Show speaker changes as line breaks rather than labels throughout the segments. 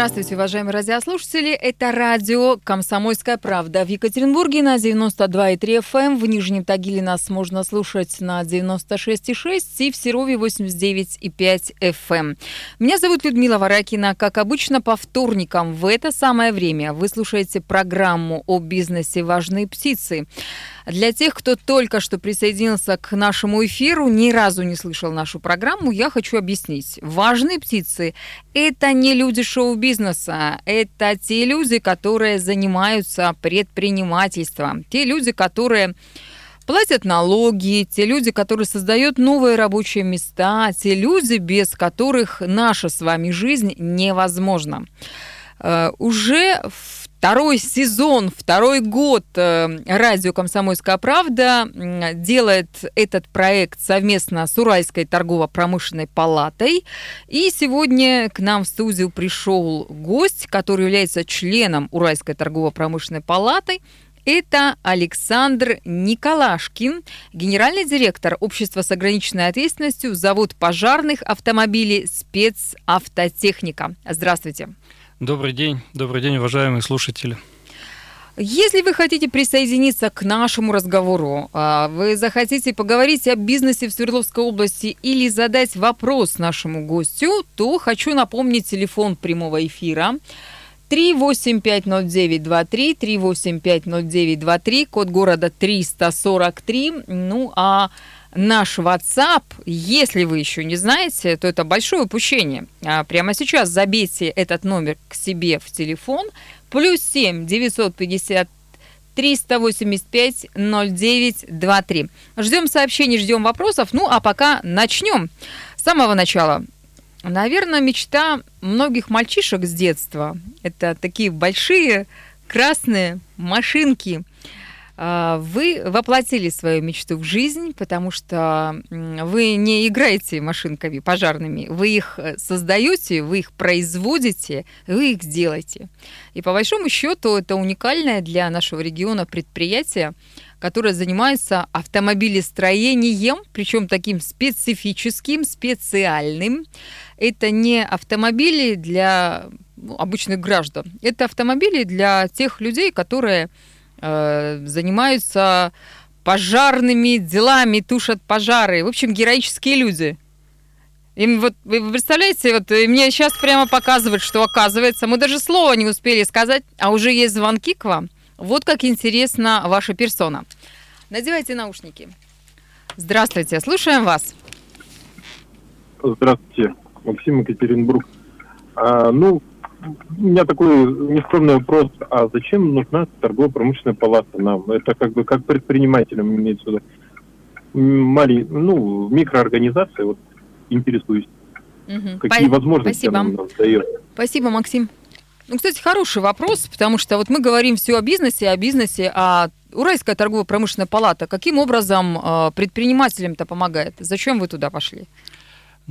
Здравствуйте, уважаемые радиослушатели. Это радио «Комсомольская правда». В Екатеринбурге на 92,3 FM. Эм. В Нижнем Тагиле нас можно слушать на 96,6 и в Серове 89,5 FM. Эм. Меня зовут Людмила Варакина. Как обычно, по вторникам в это самое время вы слушаете программу о бизнесе «Важные птицы». Для тех, кто только что присоединился к нашему эфиру, ни разу не слышал нашу программу, я хочу объяснить. Важные птицы – это не люди шоу-бизнеса, это те люди, которые занимаются предпринимательством, те люди, которые платят налоги, те люди, которые создают новые рабочие места, те люди, без которых наша с вами жизнь невозможна. Э, уже в Второй сезон, второй год э, радио «Комсомольская правда» делает этот проект совместно с Уральской торгово-промышленной палатой. И сегодня к нам в студию пришел гость, который является членом Уральской торгово-промышленной палаты. Это Александр Николашкин, генеральный директор общества с ограниченной ответственностью, завод пожарных автомобилей «Спецавтотехника». Здравствуйте.
Добрый день, добрый день, уважаемые слушатели.
Если вы хотите присоединиться к нашему разговору, а, вы захотите поговорить о бизнесе в Свердловской области или задать вопрос нашему гостю, то хочу напомнить телефон прямого эфира 3850923, 3850923, код города 343. Ну, а наш WhatsApp, если вы еще не знаете, то это большое упущение. А прямо сейчас забейте этот номер к себе в телефон. Плюс 7 950 385 0923. Ждем сообщений, ждем вопросов. Ну, а пока начнем. С самого начала. Наверное, мечта многих мальчишек с детства. Это такие большие красные машинки – вы воплотили свою мечту в жизнь, потому что вы не играете машинками пожарными, вы их э, создаете, вы их производите, вы их делаете. И по большому счету это уникальное для нашего региона предприятие, которое занимается автомобилестроением, причем таким специфическим, специальным. Это не автомобили для ну, обычных граждан, это автомобили для тех людей, которые Э, занимаются пожарными делами, тушат пожары. В общем, героические люди. Им вот, вы представляете, вот мне сейчас прямо показывают, что оказывается, мы даже слова не успели сказать, а уже есть звонки к вам. Вот как интересна ваша персона. Надевайте наушники. Здравствуйте, слушаем вас.
Здравствуйте, Максим Екатеринбург. А, ну, у меня такой нескромный вопрос. А зачем нужна торгово-промышленная палата нам? Это как бы как предпринимателям имеется в виду. Малень, ну, микроорганизация, вот интересуюсь. Угу. Какие По... возможности
Спасибо. она нам дает? Спасибо, Максим. Ну, кстати, хороший вопрос, потому что вот мы говорим все о бизнесе, о бизнесе, а Уральская торгово-промышленная палата каким образом э, предпринимателям-то помогает? Зачем вы туда пошли?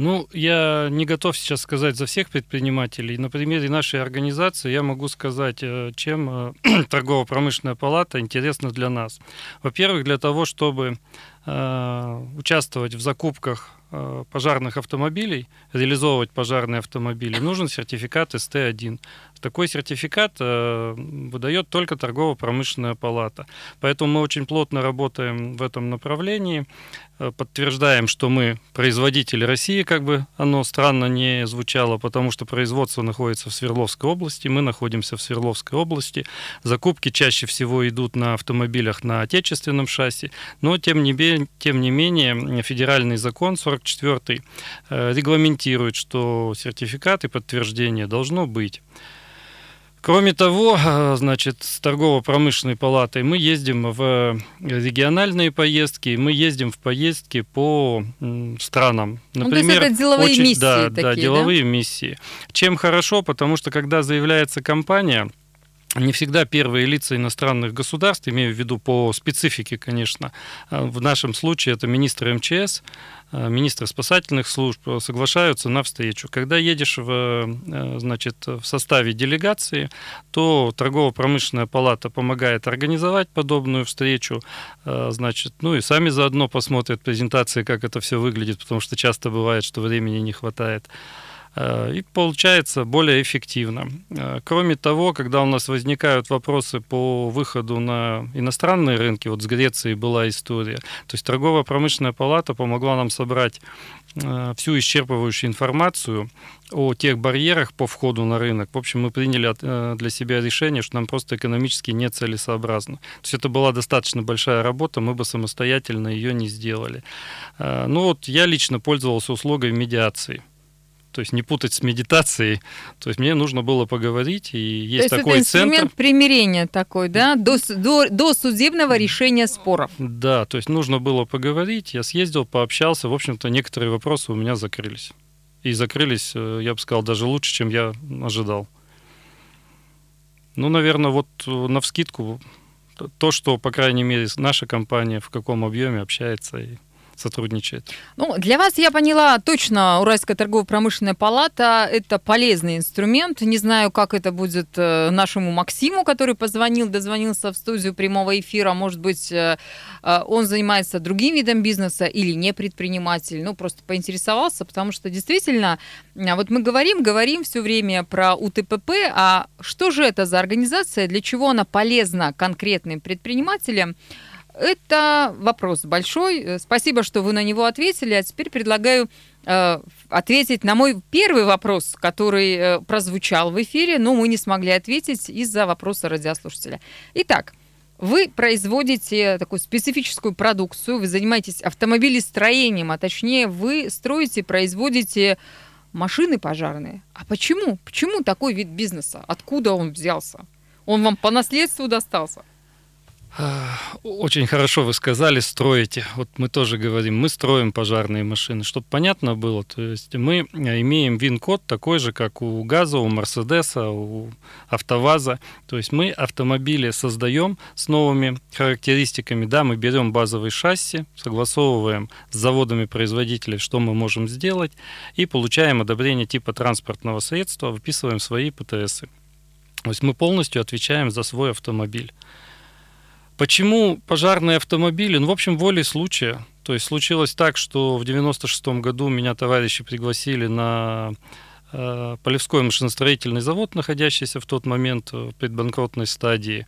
Ну, я не готов сейчас сказать за всех предпринимателей. На примере нашей организации я могу сказать, э, чем э, торгово-промышленная палата интересна для нас. Во-первых, для того, чтобы э, участвовать в закупках пожарных автомобилей, реализовывать пожарные автомобили, нужен сертификат СТ-1. Такой сертификат выдает только торгово-промышленная палата. Поэтому мы очень плотно работаем в этом направлении, подтверждаем, что мы производители России, как бы оно странно не звучало, потому что производство находится в Свердловской области, мы находимся в Свердловской области. Закупки чаще всего идут на автомобилях на отечественном шасси, но тем не, тем не менее федеральный закон 44 э, регламентирует, что сертификат и подтверждение должно быть. Кроме того, э, значит, с торгово-промышленной палатой мы ездим в региональные поездки, мы ездим в поездки по странам.
Например, ну, то есть это деловые очень, миссии
да,
такие,
да, деловые да? миссии. Чем хорошо, потому что когда заявляется компания, не всегда первые лица иностранных государств, имею в виду по специфике, конечно, а в нашем случае это министр МЧС, а, министры спасательных служб соглашаются на встречу. Когда едешь в, э, значит, в составе делегации, то торгово-промышленная палата помогает организовать подобную встречу, значит, ну и сами заодно посмотрят презентации, как это все выглядит, потому что часто бывает, что времени не хватает. Э, и получается более эффективно. Э, кроме того, когда у нас возникают вопросы по выходу на иностранные рынки, вот с Грецией была история, то есть торгово-промышленная палата помогла нам собрать э, всю исчерпывающую информацию о тех барьерах по входу на рынок. В общем, мы приняли для себя решение, что нам просто экономически нецелесообразно. То есть это была достаточно большая работа, мы бы самостоятельно ее не сделали. Ну вот я лично пользовался услугой медиации то есть не путать с медитацией. То есть мне нужно было поговорить, и есть,
то есть
такой
это инструмент
центр.
примирения такой, да, до, до, до судебного решения споров.
Да, то есть нужно было поговорить, я съездил, пообщался, в общем-то некоторые вопросы у меня закрылись. И закрылись, э, я бы сказал, даже лучше, чем я ожидал. Ну, наверное, вот э, на вскидку то, что, по крайней мере, наша компания в каком объеме общается и сотрудничает.
Ну, для вас, я поняла, точно Уральская торгово-промышленная палата – это полезный инструмент. Не знаю, как это будет э, нашему Максиму, который позвонил, дозвонился в студию прямого эфира. Может быть, э, э, он занимается другим видом бизнеса или не предприниматель. Ну, просто поинтересовался, потому что действительно, вот мы говорим, говорим все время про УТПП, а что же это за организация, для чего она полезна конкретным предпринимателям? Это вопрос большой. Э, спасибо, что вы на него ответили. А теперь предлагаю э, ответить на мой первый вопрос, который э, прозвучал в эфире, но мы не смогли ответить из-за вопроса радиослушателя. Итак, вы производите такую специфическую продукцию, вы занимаетесь автомобилестроением, а точнее вы строите, производите машины пожарные. А почему? Почему такой вид бизнеса? Откуда он взялся? Он вам по наследству достался?
Очень хорошо вы сказали, строите. Вот мы тоже говорим, мы строим пожарные машины. Чтобы понятно было, то есть мы имеем ВИН-код такой же, как у ГАЗа, у Мерседеса, у АвтоВАЗа. То есть мы автомобили создаем с новыми характеристиками. Да, мы берем базовый шасси, согласовываем с заводами производителей, что мы можем сделать, и получаем одобрение типа транспортного средства, выписываем свои ПТСы. То есть мы полностью отвечаем за свой автомобиль. Почему пожарные автомобили? Ну, в общем, волей случая. То есть случилось так, что в 96 году меня товарищи пригласили на э, Полевской машиностроительный завод, находящийся в тот момент в предбанкротной стадии.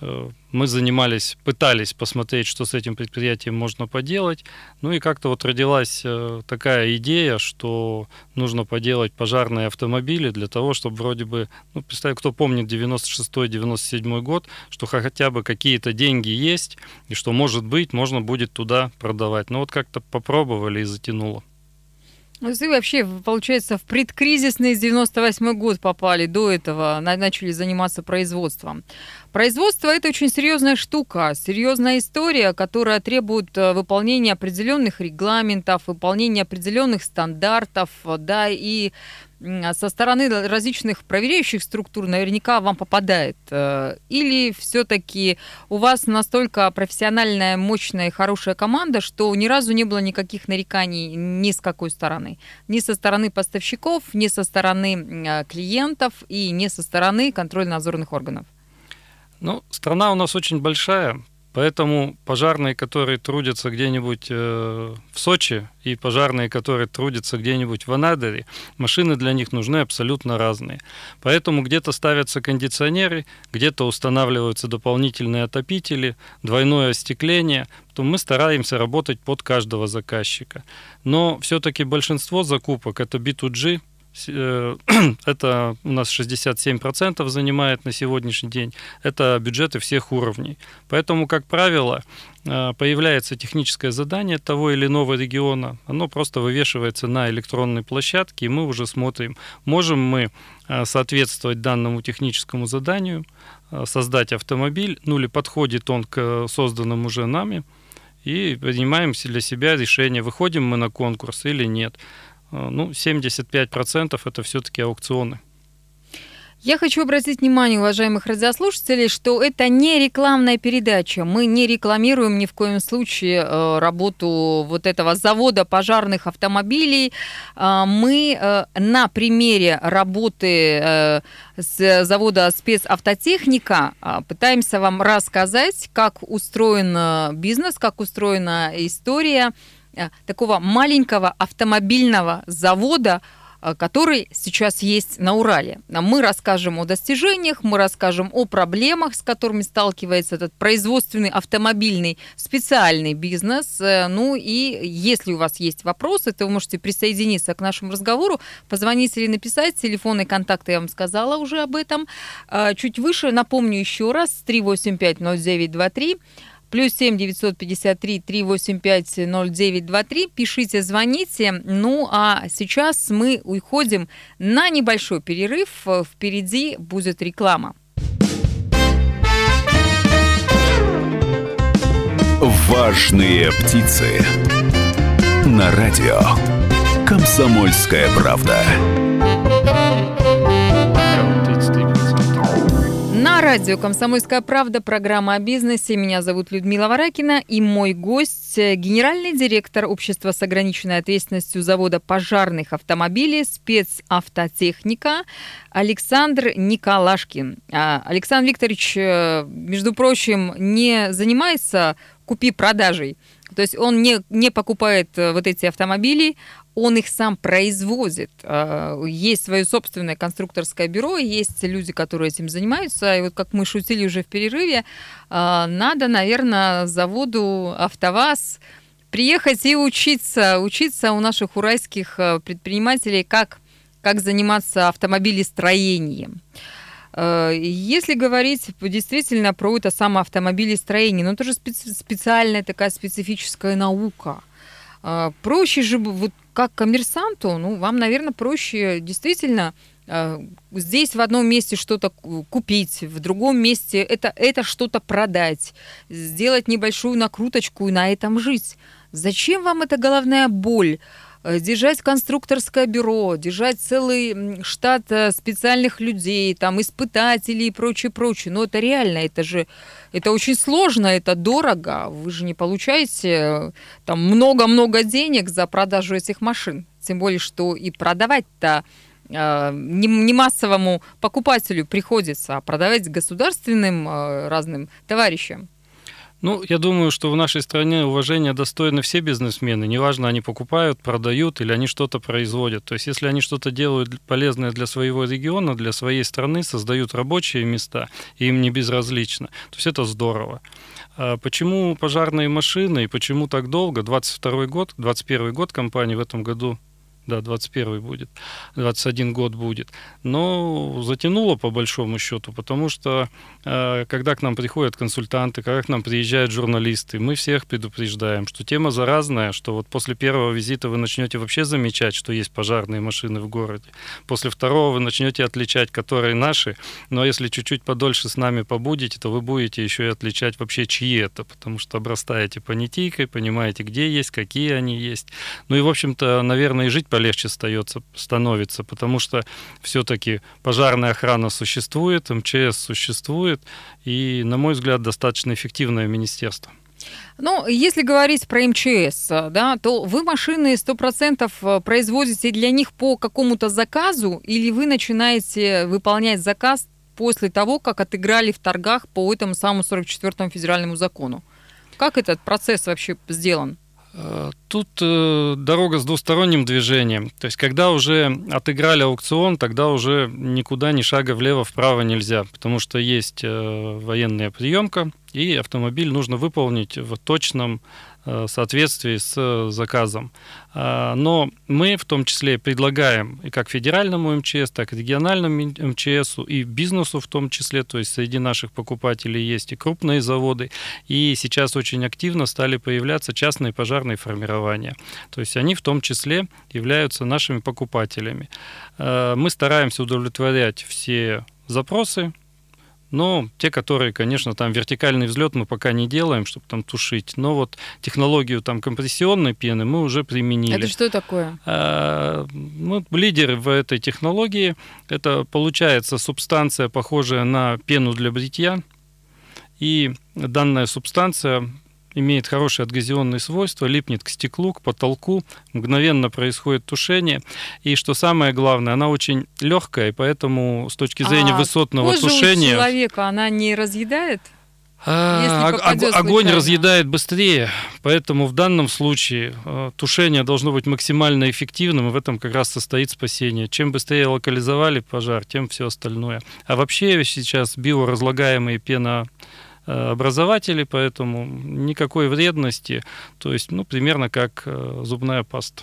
Э, мы занимались, пытались посмотреть, что с этим предприятием можно поделать. Ну и как-то вот родилась э, такая идея, что нужно поделать пожарные автомобили для того, чтобы вроде бы, ну, представь, кто помнит 96-97 год, что хотя бы какие-то деньги есть, и что, может быть, можно будет туда продавать. Ну вот как-то попробовали и затянуло.
Ну, вообще, получается, в предкризисный 98 год попали, до этого начали заниматься производством. Производство – это очень серьезная штука, серьезная история, которая требует э, выполнения определенных регламентов, выполнения определенных стандартов, да, и со стороны различных проверяющих структур наверняка вам попадает? Э, или все-таки у вас настолько профессиональная, мощная и хорошая команда, что ни разу не было никаких нареканий ни с какой стороны? Ни со стороны поставщиков, ни со стороны э, клиентов и ни со стороны контрольно-надзорных органов?
Ну, страна у нас очень большая, Поэтому пожарные, которые трудятся где-нибудь э, в Сочи, и пожарные, которые трудятся где-нибудь в Анадыре, машины для них нужны абсолютно разные. Поэтому где-то ставятся кондиционеры, где-то устанавливаются дополнительные отопители, двойное остекление, то мы стараемся работать под каждого заказчика. Но все-таки большинство закупок это B2G, Э, это у нас 67% занимает на сегодняшний день. Это бюджеты всех уровней. Поэтому, как правило, э, появляется техническое задание того или иного региона, оно просто вывешивается на электронной площадке, и мы уже смотрим, можем мы э, соответствовать данному техническому заданию, создать автомобиль, ну или подходит он к созданному уже нами, и принимаем для себя решение, выходим мы на конкурс или нет. Э, ну, 75% это все-таки аукционы.
Я хочу обратить внимание, уважаемых радиослушателей, что это не рекламная передача. Мы не рекламируем ни в коем случае э, работу вот этого завода пожарных автомобилей. Э, мы на примере работы с завода спецавтотехника пытаемся вам рассказать, как устроен бизнес, как устроена история такого маленького автомобильного завода, Э, который сейчас есть на Урале. Мы расскажем о достижениях, мы расскажем о проблемах, с которыми сталкивается этот производственный автомобильный специальный бизнес. Э, ну и если у вас есть вопросы, то вы можете присоединиться к нашему разговору, позвонить или написать. Телефоны контакты я вам сказала уже об этом. Э, чуть выше напомню еще раз 385 0923 плюс 7 953 385 0923. Пишите, звоните. Ну, а сейчас мы уходим на небольшой перерыв. Впереди будет реклама.
Важные птицы. На радио. Комсомольская правда.
Радио «Комсомольская правда» программа о бизнесе. Меня зовут Людмила Варакина и мой гость – генеральный директор общества с ограниченной ответственностью завода пожарных автомобилей «Спецавтотехника» Александр Николашкин. А, Александр Викторович, э, между прочим, не занимается купи-продажей. То есть он не, не покупает э, вот эти автомобили, он их сам производит. А, есть свое собственное конструкторское бюро, есть люди, которые этим занимаются. И вот как мы шутили уже в перерыве, а, надо, наверное, заводу «АвтоВАЗ» приехать и учиться, учиться у наших уральских а, предпринимателей, как, как заниматься автомобилестроением. Если говорить действительно про это самое автомобилестроение, ну это же специальная такая специфическая наука. Проще же вот как коммерсанту, ну, вам, наверное, проще действительно э, здесь в одном месте что-то купить, в другом месте это, это что-то продать, сделать небольшую накруточку и на этом жить. Зачем вам эта головная боль? Э, держать конструкторское бюро, держать целый штат э, специальных людей, там, испытателей и прочее, прочее. Но это реально, это же, это очень сложно, это дорого. Вы же не получаете э, там много-много денег за продажу этих машин. Тем более, что и продавать-то не, не массовому покупателю приходится, а продавать государственным разным товарищам.
Ну, я думаю, что в нашей стране уважения достойны все бизнесмены. Неважно, они покупают, продают или они что-то производят. То есть, если они что-то делают полезное для своего региона, для своей страны, создают рабочие места, и им не безразлично, то есть это здорово. А почему пожарные машины и почему так долго? 22 год, 21 год компании в этом году да, 21 будет, 21 год будет. Но затянуло по большому счету, потому что э, когда к нам приходят консультанты, когда к нам приезжают журналисты, мы всех предупреждаем, что тема заразная, что вот после первого визита вы начнете вообще замечать, что есть пожарные машины в городе. После второго вы начнете отличать, которые наши, но если чуть-чуть подольше с нами побудете, то вы будете еще и отличать вообще, чьи это, потому что обрастаете понятийкой, понимаете, где есть, какие они есть. Ну и, в общем-то, наверное, и жить полегче остается, становится, потому что все-таки пожарная охрана существует, МЧС существует, и, на мой взгляд, достаточно эффективное министерство.
Ну, если говорить про МЧС, да, то вы машины 100% э, производите для них по какому-то заказу или вы начинаете выполнять заказ после того, как отыграли в торгах по этому самому 44-му федеральному закону? Как этот процесс вообще сделан?
Тут э, дорога с двусторонним движением. То есть, когда уже отыграли аукцион, тогда уже никуда ни шага влево-вправо нельзя, потому что есть э, военная приемка, и автомобиль нужно выполнить в точном Э, соответствии с э, заказом. А, но мы в том числе предлагаем и как федеральному МЧС, так и региональному МЧСу, и бизнесу в том числе, то есть среди наших покупателей есть и крупные заводы, и сейчас очень активно стали появляться частные пожарные формирования. То есть они в том числе являются нашими покупателями. Э, мы стараемся удовлетворять все запросы Но те, которые, конечно, там вертикальный взлет мы пока не делаем, чтобы там тушить. Но вот технологию там компрессионной пены мы уже применили.
Это что такое?
А, мы лидеры в этой технологии. Это получается субстанция, похожая на пену для бритья. И данная субстанция имеет хорошие адгезионные свойства, липнет к стеклу, к потолку, мгновенно происходит тушение. И что самое главное, она очень легкая, и поэтому с точки зрения а высотного
кожа
тушения...
у человека она не разъедает?
А, огонь разъедает быстрее, поэтому в данном случае э, тушение должно быть максимально эффективным, и в этом как раз состоит спасение. Чем быстрее локализовали пожар, тем все остальное. А вообще сейчас биоразлагаемые пена образователи, поэтому никакой вредности, то есть, ну, примерно как э, зубная паста.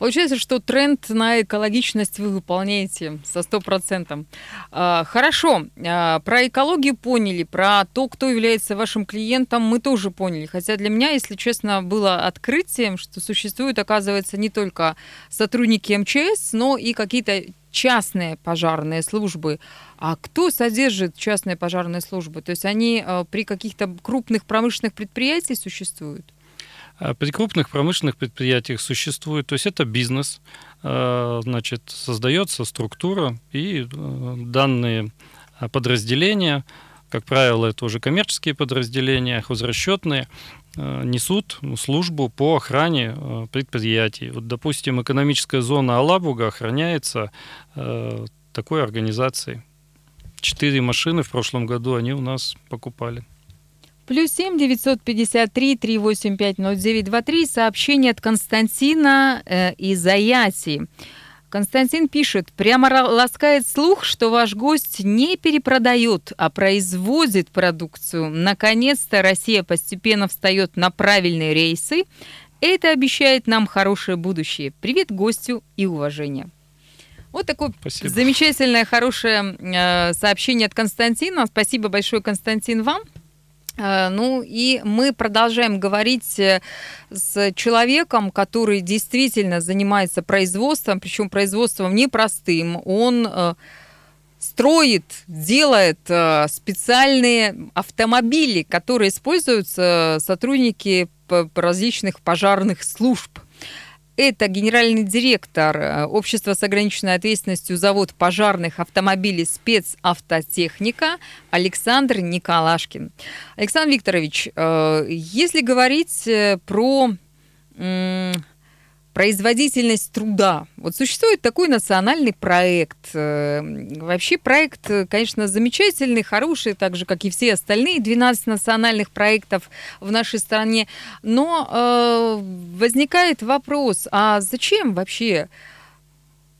Получается, что тренд на экологичность вы выполняете со стопроцентом. А, хорошо, а, про экологию поняли, про то, кто является вашим клиентом, мы тоже поняли. Хотя для меня, если честно, было открытием, что существуют, оказывается, не только сотрудники МЧС, но и какие-то частные пожарные службы. А кто содержит частные пожарные службы? То есть они э, при каких-то крупных промышленных предприятиях существуют?
А при крупных промышленных предприятиях существует, то есть это бизнес, э, значит, создается структура и э, данные подразделения, как правило, это уже коммерческие подразделения, хозрасчетные, несут службу по охране предприятий. Вот, допустим, экономическая зона Алабуга охраняется такой организацией. Четыре машины в прошлом году они у нас покупали.
Плюс семь девятьсот пятьдесят три три восемь пять ноль девять два три. Сообщение от Константина э, из Аяси. Константин пишет, прямо ласкает слух, что ваш гость не перепродает, а производит продукцию. Наконец-то Россия постепенно встает на правильные рейсы. Это обещает нам хорошее будущее. Привет гостю и уважение. Вот такое Спасибо. замечательное, хорошее э, сообщение от Константина. Спасибо большое, Константин, вам. Э, ну и мы продолжаем говорить э, с человеком, который действительно занимается производством, причем производством непростым. Он э, строит, делает специальные автомобили, которые используются сотрудники различных пожарных служб. Это генеральный директор э, общества с ограниченной ответственностью завод пожарных автомобилей спецавтотехника Александр Николашкин. Александр Викторович, э, если говорить э, про производительность труда. Вот существует такой национальный проект. Э, вообще проект, э, конечно, замечательный, хороший, так же, как и все остальные 12 национальных проектов в нашей стране. Но э, возникает вопрос, а зачем вообще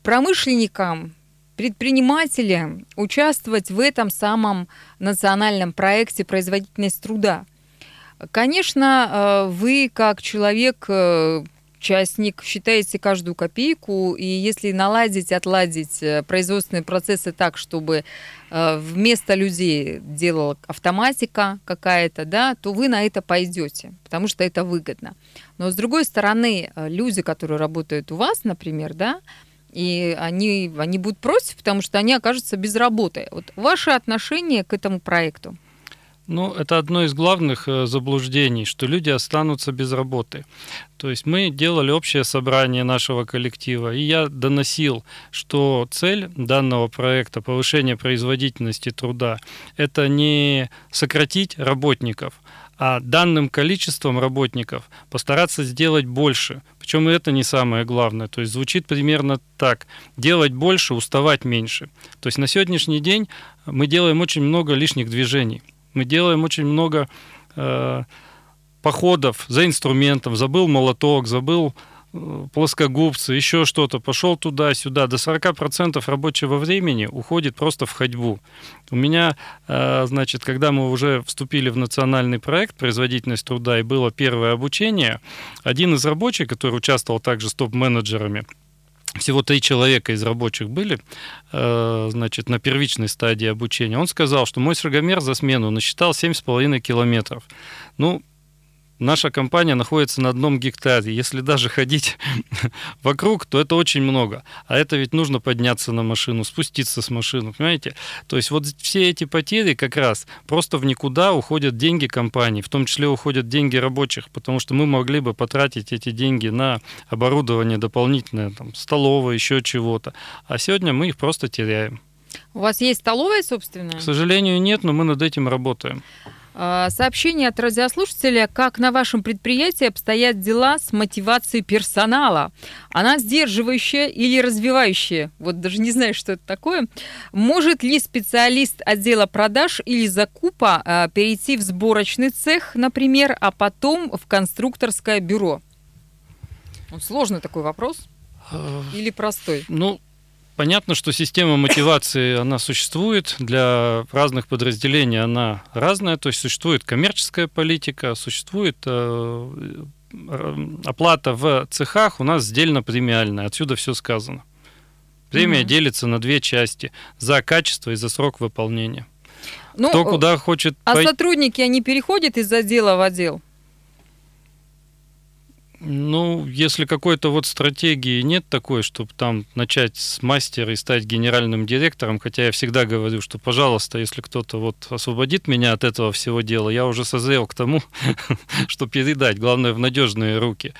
промышленникам, предпринимателям участвовать в этом самом национальном проекте производительность труда? Конечно, э, вы как человек участник, считаете каждую копейку, и если наладить, отладить э, производственные процессы так, чтобы э, вместо людей делала автоматика какая-то, да, то вы на это пойдете, потому что это выгодно. Но с другой стороны, э, люди, которые работают у вас, например, да, и они, они будут против, потому что они окажутся без работы. Вот ваше отношение к этому проекту?
Ну, это одно из главных э, заблуждений, что люди останутся без работы. То есть мы делали общее собрание нашего коллектива, и я доносил, что цель данного проекта повышение производительности труда – это не сократить работников, а данным количеством работников постараться сделать больше. Причем это не самое главное. То есть звучит примерно так. Делать больше, уставать меньше. То есть на сегодняшний день мы делаем очень много лишних движений. Мы делаем очень много э, походов за инструментом. Забыл молоток, забыл э, плоскогубцы, еще что-то, пошел туда-сюда. До 40% рабочего времени уходит просто в ходьбу. У меня, э, значит, когда мы уже вступили в национальный проект «Производительность труда» и было первое обучение, один из рабочих, который участвовал также с топ-менеджерами, всего три человека из рабочих были, э, значит, на первичной стадии обучения. Он сказал, что мой шагомер за смену насчитал 7,5 километров. Ну, наша компания находится на одном гектаре. Если даже ходить вокруг, то это очень много. А это ведь нужно подняться на машину, спуститься с машины, понимаете? То есть вот все эти потери как раз просто в никуда уходят деньги компании, в том числе уходят деньги рабочих, потому что мы могли бы потратить эти деньги на оборудование дополнительное, там, столовое, еще чего-то. А сегодня мы их просто теряем.
У вас есть столовая собственная?
К сожалению, нет, но мы над этим работаем.
А, сообщение от радиослушателя, как на вашем предприятии обстоят дела с мотивацией персонала. Она сдерживающая или развивающая? Вот даже не знаю, что это такое. Может ли специалист отдела продаж или закупа а, перейти в сборочный цех, например, а потом в конструкторское бюро? Сложный такой вопрос. Или простой?
Ну, Понятно, что система мотивации, она существует, для разных подразделений она разная, то есть существует коммерческая политика, существует э, оплата в цехах у нас сдельно премиальная, отсюда все сказано. Премия mm-hmm. делится на две части за качество и за срок выполнения. Ну, Кто куда хочет.
А пой... сотрудники они переходят из отдела в отдел?
Ну, если какой-то вот стратегии нет такой, чтобы там начать с мастера и стать генеральным директором, хотя я всегда говорю, что, пожалуйста, если кто-то вот освободит меня от этого всего дела, я уже созрел к тому, что передать, главное, в надежные руки.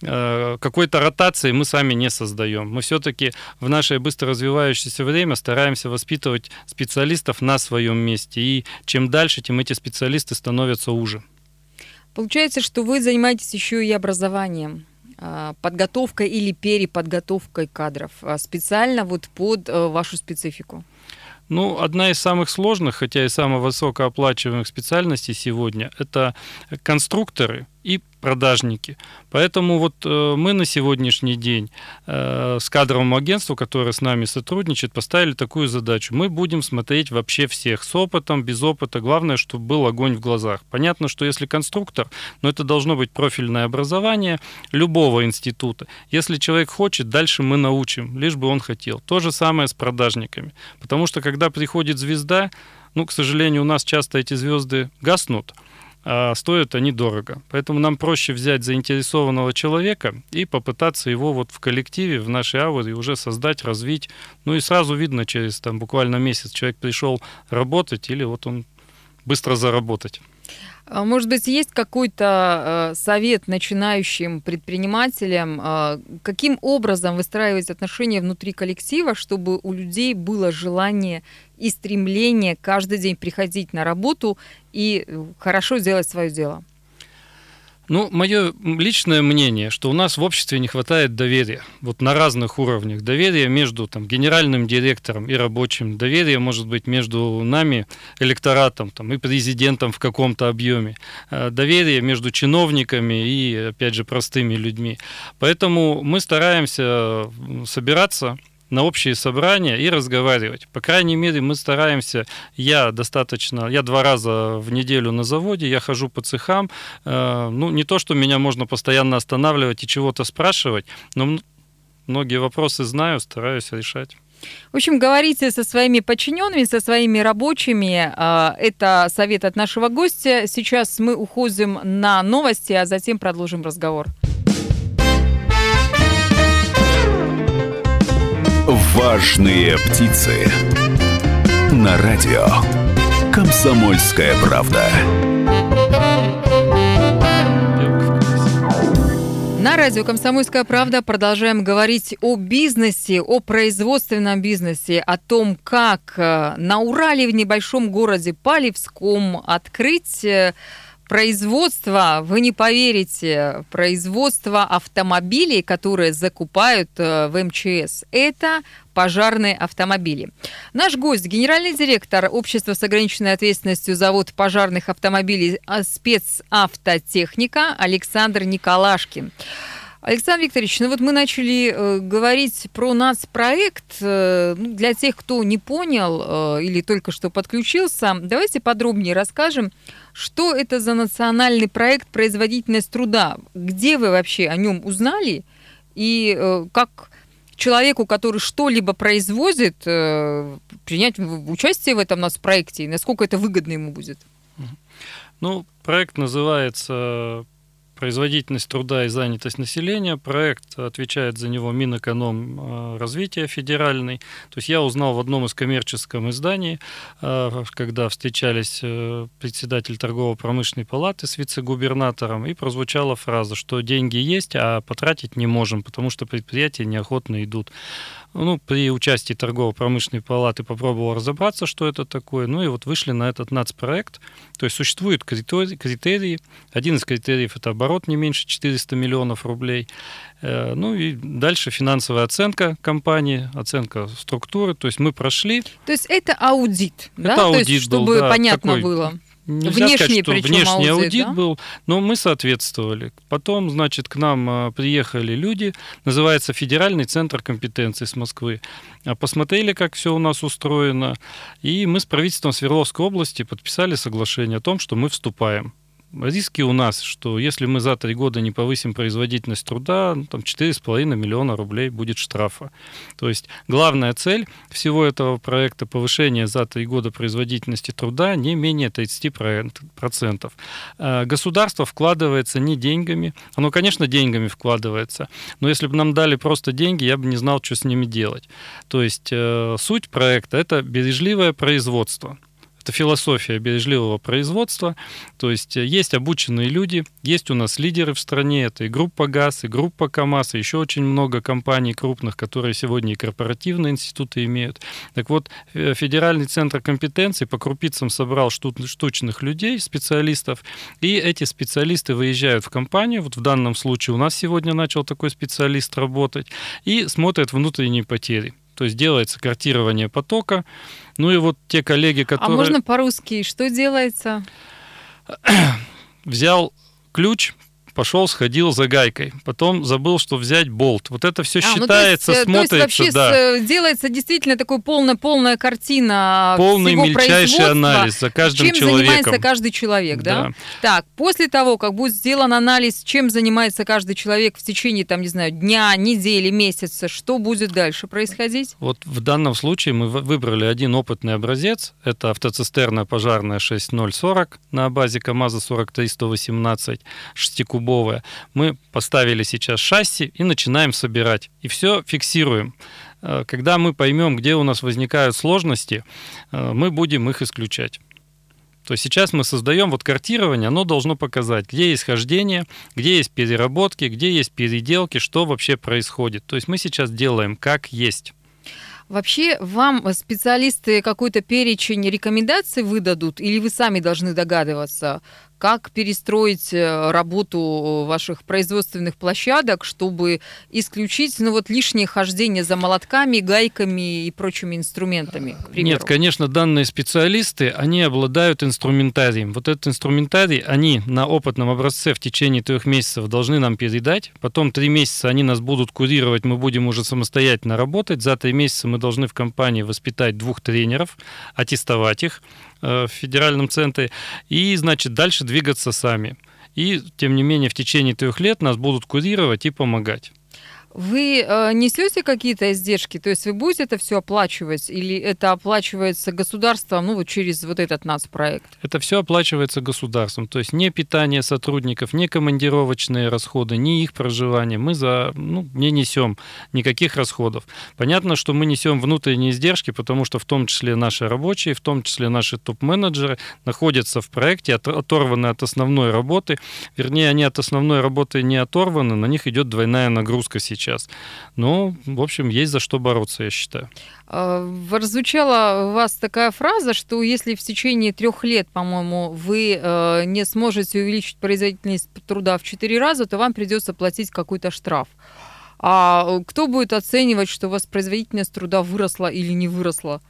Э, какой-то ротации мы сами не создаем. Мы все-таки в наше быстро развивающееся время стараемся воспитывать специалистов на своем месте. И чем дальше, тем эти специалисты становятся уже.
Получается, что вы занимаетесь еще и образованием а, подготовкой или переподготовкой кадров а, специально вот под э, вашу специфику?
Ну, одна из самых сложных, хотя и самых высокооплачиваемых специальностей сегодня, это конструкторы и продажники. Поэтому вот э, мы на сегодняшний день э, с кадровым агентством, которое с нами сотрудничает, поставили такую задачу. Мы будем смотреть вообще всех с опытом, без опыта. Главное, чтобы был огонь в глазах. Понятно, что если конструктор, но это должно быть профильное образование любого института. Если человек хочет, дальше мы научим, лишь бы он хотел. То же самое с продажниками. Потому что когда приходит звезда, ну, к сожалению, у нас часто эти звезды гаснут – а стоят они дорого. Поэтому нам проще взять заинтересованного человека и попытаться его вот в коллективе, в нашей ауре уже создать, развить. Ну и сразу видно через там буквально месяц человек пришел работать или вот он быстро заработать.
А, может быть, есть какой-то э, совет начинающим предпринимателям, э, каким образом выстраивать отношения внутри коллектива, чтобы у людей было желание и стремление каждый день приходить на работу и э, хорошо сделать свое дело?
Ну, мое личное мнение, что у нас в обществе не хватает доверия. Вот на разных уровнях. Доверия между там, генеральным директором и рабочим. Доверие может быть между нами, электоратом там, и президентом в каком-то объеме. Э, доверие между чиновниками и, опять же, простыми людьми. Поэтому мы стараемся собираться на общие собрания и разговаривать. По крайней мере, мы стараемся, я достаточно, я два раза в неделю на заводе, я хожу по цехам, э, ну, не то, что меня можно постоянно останавливать и чего-то спрашивать, но многие вопросы знаю, стараюсь решать.
В общем, говорите со своими подчиненными, со своими рабочими. Э, это совет от нашего гостя. Сейчас мы уходим на новости, а затем продолжим разговор.
Важные птицы. На радио. Комсомольская правда.
На радио «Комсомольская правда» продолжаем говорить о бизнесе, о производственном бизнесе, о том, как э, на Урале в небольшом городе Палевском открыть э, производство, вы не поверите, производство автомобилей, которые закупают э, в МЧС, это пожарные автомобили. Наш гость, генеральный директор общества с ограниченной ответственностью завод пожарных автомобилей а, спецавтотехника Александр Николашкин. Александр Викторович, ну вот мы начали э, говорить про нас проект. Э, ну, для тех, кто не понял э, или только что подключился, давайте подробнее расскажем, что это за национальный проект «Производительность труда». Где вы вообще о нем узнали? И э, как человеку, который что-либо производит, э, принять участие в этом нас проекте? И насколько это выгодно ему будет?
Ну, проект называется производительность труда и занятость населения. Проект отвечает за него Минэконом э, федеральный. То есть я узнал в одном из коммерческих изданий, э, когда встречались э, председатель торгово-промышленной палаты с вице-губернатором, и прозвучала фраза, что деньги есть, а потратить не можем, потому что предприятия неохотно идут ну, при участии торгово-промышленной палаты попробовал разобраться, что это такое, ну и вот вышли на этот нацпроект. То есть существуют критерии. Один из критериев – это оборот не меньше 400 миллионов рублей. Э, ну и дальше финансовая оценка компании, оценка структуры. То есть мы прошли.
То есть это аудит,
это да? Аудит
То есть, чтобы был, да, понятно
такой,
было.
Нельзя внешний, сказать, что внешний аудит, аудит да? был, но мы соответствовали. Потом, значит, к нам а, приехали люди, называется Федеральный центр компетенции с Москвы. А, посмотрели, как все у нас устроено, и мы с правительством Свердловской области подписали соглашение о том, что мы вступаем риски у нас, что если мы за три года не повысим производительность труда, ну, там 4,5 миллиона рублей будет штрафа. То есть главная цель всего этого проекта повышение за три года производительности труда не менее 30%. А государство вкладывается не деньгами, оно, конечно, деньгами вкладывается, но если бы нам дали просто деньги, я бы не знал, что с ними делать. То есть э, суть проекта – это бережливое производство. Это философия бережливого производства. То есть э, есть обученные люди, есть у нас лидеры в стране, это и группа ГАЗ, и группа КАМАЗ, и еще очень много компаний крупных, которые сегодня и корпоративные институты имеют. Так вот, э, Федеральный центр компетенции по крупицам собрал штучных людей, специалистов, и эти специалисты выезжают в компанию, вот в данном случае у нас сегодня начал такой специалист работать, и смотрят внутренние потери. То есть делается картирование потока. Ну и вот те коллеги, а которые...
А можно по-русски? Что делается?
Взял ключ, пошел, сходил за гайкой, потом забыл, что взять болт. Вот это все а, считается, ну, то есть, смотрится, то есть
вообще
да.
делается действительно такой полная полная картина
полный
всего
мельчайший анализ за каждым
чем
человеком.
Чем занимается каждый человек, да? да? Так, после того, как будет сделан анализ, чем занимается каждый человек в течение, там, не знаю, дня, недели, месяца, что будет дальше происходить?
Вот в данном случае мы выбрали один опытный образец. Это автоцистерна пожарная 6040 на базе КАМАЗа 43118 6 кубовая. Мы поставили сейчас шасси и начинаем собирать. И все фиксируем. Э, когда мы поймем, где у нас возникают сложности, э, мы будем их исключать. То есть сейчас мы создаем вот картирование, оно должно показать, где есть хождение, где есть переработки, где есть переделки, что вообще происходит. То есть мы сейчас делаем как есть.
Вообще вам специалисты какой-то перечень рекомендаций выдадут или вы сами должны догадываться, как перестроить э, работу ваших производственных площадок, чтобы исключить ну, вот, лишнее хождение за молотками, гайками и прочими инструментами?
Нет, конечно, данные специалисты, они обладают инструментарием. Вот этот инструментарий они на опытном образце в течение трех месяцев должны нам передать. Потом три месяца они нас будут курировать, мы будем уже самостоятельно работать. За три месяца мы должны в компании воспитать двух тренеров, аттестовать их. Э, в федеральном центре, и, значит, дальше двигаться сами. И, тем не менее, в течение трех лет нас будут курировать и помогать.
Вы э, несете какие-то издержки? То есть вы будете это все оплачивать или это оплачивается государством, ну, вот через вот этот нацпроект?
Это все оплачивается государством. То есть не питание сотрудников, не командировочные расходы, не их проживание. Мы за, ну, не несем никаких расходов. Понятно, что мы несем внутренние издержки, потому что в том числе наши рабочие, в том числе наши топ-менеджеры находятся в проекте, оторваны от основной работы. Вернее, они от основной работы не оторваны, на них идет двойная нагрузка сейчас сейчас. Ну, в общем, есть за что бороться, я считаю.
А, раззвучала у вас такая фраза, что если в течение трех лет, по-моему, вы э, не сможете увеличить производительность труда в четыре раза, то вам придется платить какой-то штраф. А кто будет оценивать, что у вас производительность труда выросла или не выросла?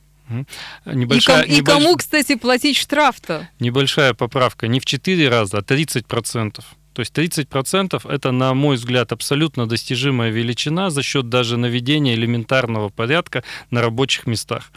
Небольшая, и, ком, небольш... и кому, кстати, платить штраф-то?
Небольшая поправка. Не в 4 раза, а 30%. То есть 30% это, на мой взгляд, абсолютно достижимая величина за счет даже наведения элементарного порядка на рабочих местах.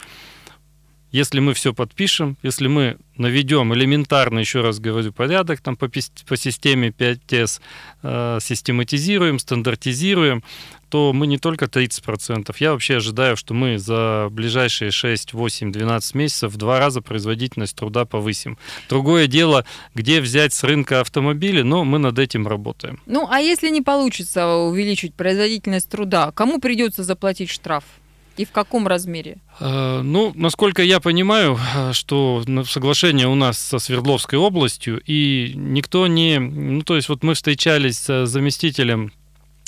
Если мы все подпишем, если мы наведем элементарно, еще раз говорю, порядок там по, по системе 5S, э, систематизируем, стандартизируем, то мы не только 30%. Я вообще ожидаю, что мы за ближайшие 6, 8, 12 месяцев в два раза производительность труда повысим. Другое дело, где взять с рынка автомобили, но мы над этим работаем.
Ну, а если не получится увеличить производительность труда, кому придется заплатить штраф? И в каком размере?
Э, ну, насколько я понимаю, э, что соглашение у нас со Свердловской областью, и никто не... Ну, то есть вот мы встречались с заместителем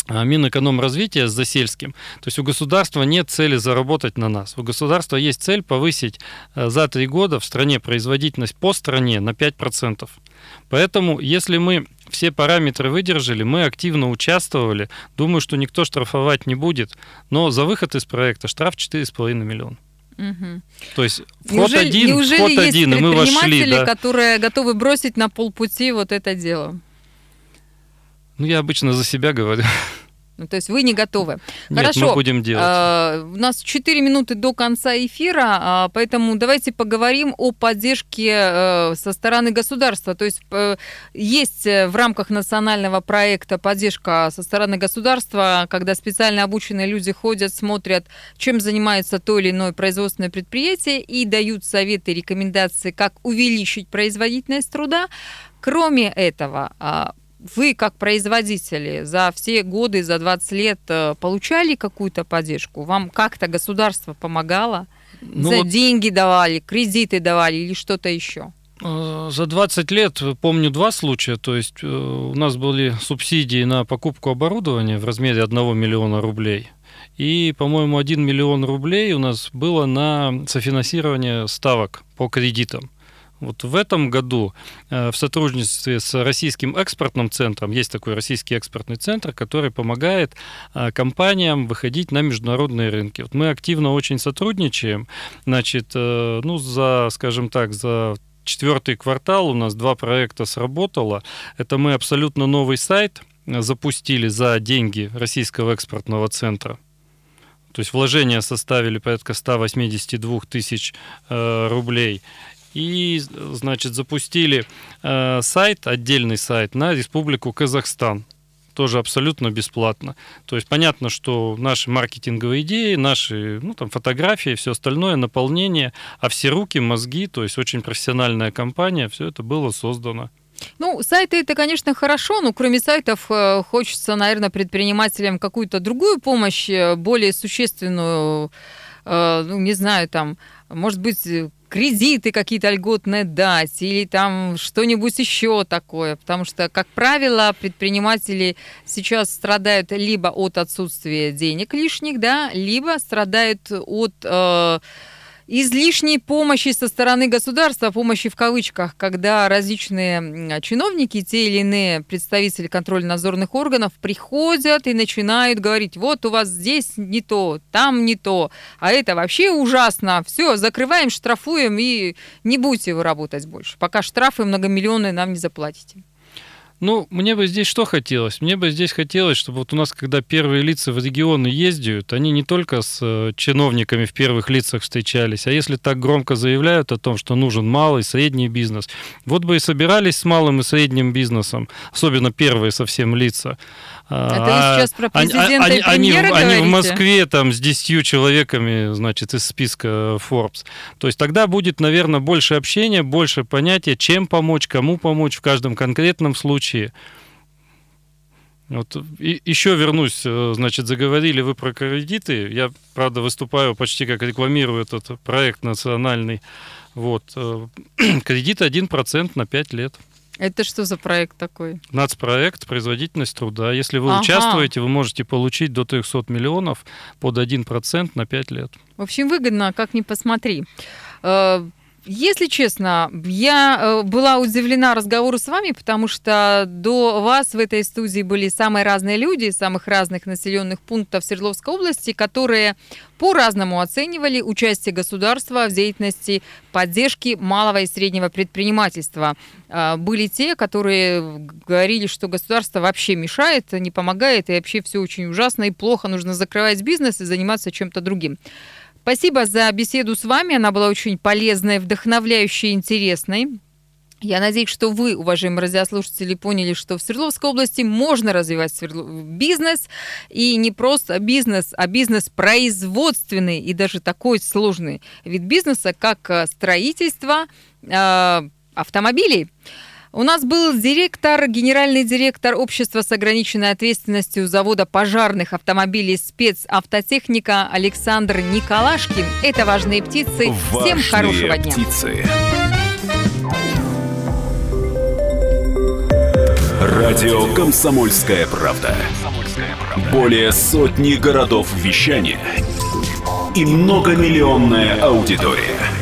э, Минэкономразвития с Засельским. То есть у государства нет цели заработать на нас. У государства есть цель повысить за три года в стране производительность по стране на 5%. Поэтому, если мы все параметры выдержали, мы активно участвовали. Думаю, что никто штрафовать не будет. Но за выход из проекта штраф 4,5 миллиона. Угу. То есть вход неужели, один,
неужели
вход
есть
один, и мы вошли.
Да. которые готовы бросить на полпути вот это дело?
Ну, я обычно за себя говорю.
Ну, то есть вы не готовы.
Нет, Хорошо. мы будем делать. А,
у нас 4 минуты до конца эфира, а, поэтому давайте поговорим о поддержке э, со стороны государства. То есть э, есть э, в рамках национального проекта поддержка со стороны государства, когда специально обученные люди ходят, смотрят, чем занимается то или иное производственное предприятие и дают советы, рекомендации, как увеличить производительность труда. Кроме этого, а, вы как производители за все годы, за 20 лет э, получали какую-то поддержку? Вам как-то государство помогало? Ну, за вот... деньги давали, кредиты давали или что-то еще?
Э, за 20 лет помню два случая. То есть э, у нас были субсидии на покупку оборудования в размере 1 миллиона рублей. И, по-моему, 1 миллион рублей у нас было на софинансирование ставок по кредитам. Вот в этом году э, в сотрудничестве с Российским экспортным центром, есть такой российский экспортный центр, который помогает э, компаниям выходить на международные рынки. Вот мы активно очень сотрудничаем. Значит, э, ну, за, скажем так, за четвертый квартал у нас два проекта сработало. Это мы абсолютно новый сайт запустили за деньги Российского экспортного центра. То есть вложения составили порядка 182 тысяч э, рублей и, значит, запустили э, сайт, отдельный сайт на Республику Казахстан тоже абсолютно бесплатно. То есть понятно, что наши маркетинговые идеи, наши ну, там, фотографии, все остальное, наполнение, а все руки, мозги, то есть очень профессиональная компания, все это было создано.
Ну, сайты это, конечно, хорошо, но кроме сайтов э, хочется, наверное, предпринимателям какую-то другую помощь, э, более существенную, ну, не знаю, там, может быть, кредиты какие-то льготные дать или там что-нибудь еще такое. Потому что, как правило, предприниматели сейчас страдают либо от отсутствия денег лишних, да, либо страдают от... Э, излишней помощи со стороны государства, помощи в кавычках, когда различные чиновники, те или иные представители контрольно-надзорных органов приходят и начинают говорить, вот у вас здесь не то, там не то, а это вообще ужасно, все, закрываем, штрафуем и не будете вы работать больше, пока штрафы многомиллионные нам не заплатите.
Ну, мне бы здесь что хотелось? Мне бы здесь хотелось, чтобы вот у нас, когда первые лица в регионы ездят, они не только с э, чиновниками в первых лицах встречались, а если так громко заявляют о том, что нужен малый, средний бизнес, вот бы и собирались с малым и средним бизнесом, особенно первые совсем лица.
Это а, сейчас про президента они, и
они, они в Москве там с 10 человеками, значит, из списка Forbes. То есть тогда будет, наверное, больше общения, больше понятия, чем помочь, кому помочь в каждом конкретном случае. Вот. И еще вернусь, э, значит, заговорили вы про кредиты. Я, правда, выступаю почти как рекламирую этот проект национальный. Вот. Э, кредит 1% на 5 лет.
Это что за проект такой?
Нацпроект «Производительность труда». Если вы ага. участвуете, вы можете получить до 300 миллионов под 1% на 5 лет.
В общем, выгодно, как ни посмотри. Если честно, я э, была удивлена разговору с вами, потому что до вас в этой студии были самые разные люди из самых разных населенных пунктов Свердловской области, которые по-разному оценивали участие государства в деятельности поддержки малого и среднего предпринимательства. А, были те, которые говорили, что государство вообще мешает, не помогает, и вообще все очень ужасно и плохо, нужно закрывать бизнес и заниматься чем-то другим. Спасибо за беседу с вами. Она была очень полезной, вдохновляющей, интересной. Я надеюсь, что вы, уважаемые радиослушатели, поняли, что в Свердловской области можно развивать бизнес, и не просто бизнес, а бизнес производственный и даже такой сложный вид бизнеса, как э, строительство э, автомобилей. У нас был директор, генеральный директор общества с ограниченной ответственностью завода пожарных автомобилей спецавтотехника Александр Николашкин. Это «Важные птицы».
Важные
Всем хорошего дня.
птицы. Радио «Комсомольская правда». Более сотни городов вещания и многомиллионная аудитория.